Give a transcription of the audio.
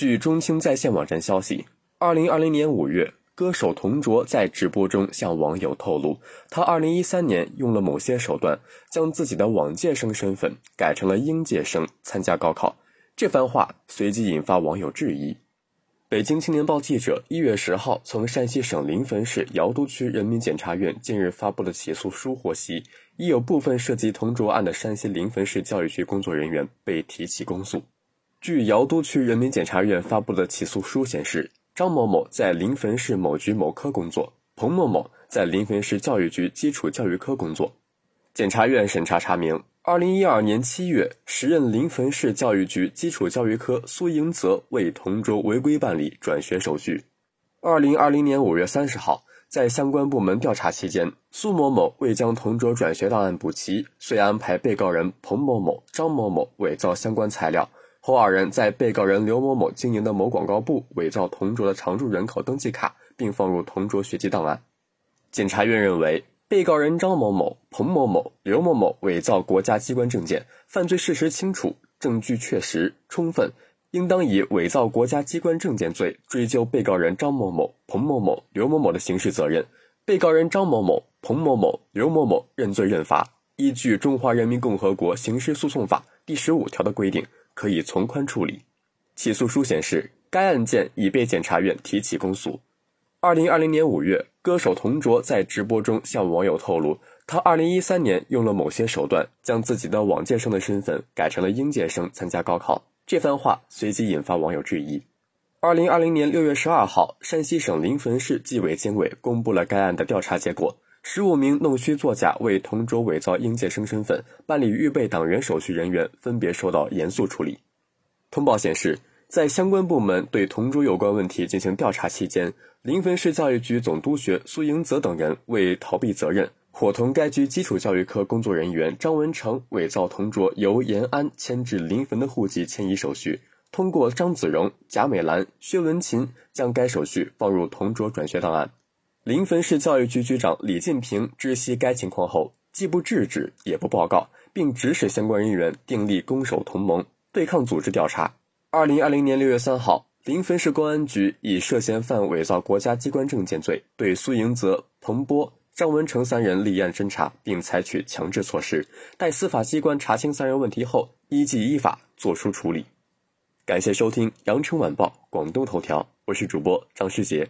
据中青在线网站消息，二零二零年五月，歌手童卓在直播中向网友透露，他二零一三年用了某些手段，将自己的往届生身份改成了应届生参加高考。这番话随即引发网友质疑。北京青年报记者一月十号从山西省临汾市尧都区人民检察院近日发布的起诉书获悉，已有部分涉及同卓案的山西临汾市教育局工作人员被提起公诉。据瑶都区人民检察院发布的起诉书显示，张某某在临汾市某局某科工作，彭某某在临汾市教育局基础教育科工作。检察院审查查明。二零一二年七月，时任临汾市教育局基础教育科苏迎泽为同桌违规办理转学手续。二零二零年五月三十号，在相关部门调查期间，苏某某未将同桌转学档案补齐，遂安排被告人彭某某、张某某伪造相关材料，后二人在被告人刘某某经营的某广告部伪造同桌的常住人口登记卡，并放入同桌学籍档案。检察院认为。被告人张某某、彭某某、刘某某伪造国家机关证件，犯罪事实清楚，证据确实充分，应当以伪造国家机关证件罪追究被告人张某某、彭某某、刘某某的刑事责任。被告人张某某、彭某某、刘某某认罪认罚，依据《中华人民共和国刑事诉讼法》第十五条的规定，可以从宽处理。起诉书显示，该案件已被检察院提起公诉。二零二零年五月，歌手童卓在直播中向网友透露，他二零一三年用了某些手段，将自己的往届生的身份改成了应届生参加高考。这番话随即引发网友质疑。二零二零年六月十二号，山西省临汾市纪委监委公布了该案的调查结果，十五名弄虚作假为同卓伪造应届生身份办理预备党员手续人员分别受到严肃处理。通报显示。在相关部门对同桌有关问题进行调查期间，临汾市教育局总督学苏迎泽等人为逃避责任，伙同该局基础教育科工作人员张文成伪造同桌由延安迁至临汾的户籍迁移手续，通过张子荣、贾美兰、薛文琴将该手续放入同桌转学档案。临汾市教育局局长李进平知悉该情况后，既不制止也不报告，并指使相关人员订立攻守同盟，对抗组织调查。二零二零年六月三号，临汾市公安局以涉嫌犯伪造国家机关证件罪，对苏迎泽、彭波、张文成三人立案侦查，并采取强制措施。待司法机关查清三人问题后，依纪依法作出处理。感谢收听《羊城晚报·广东头条》，我是主播张世杰。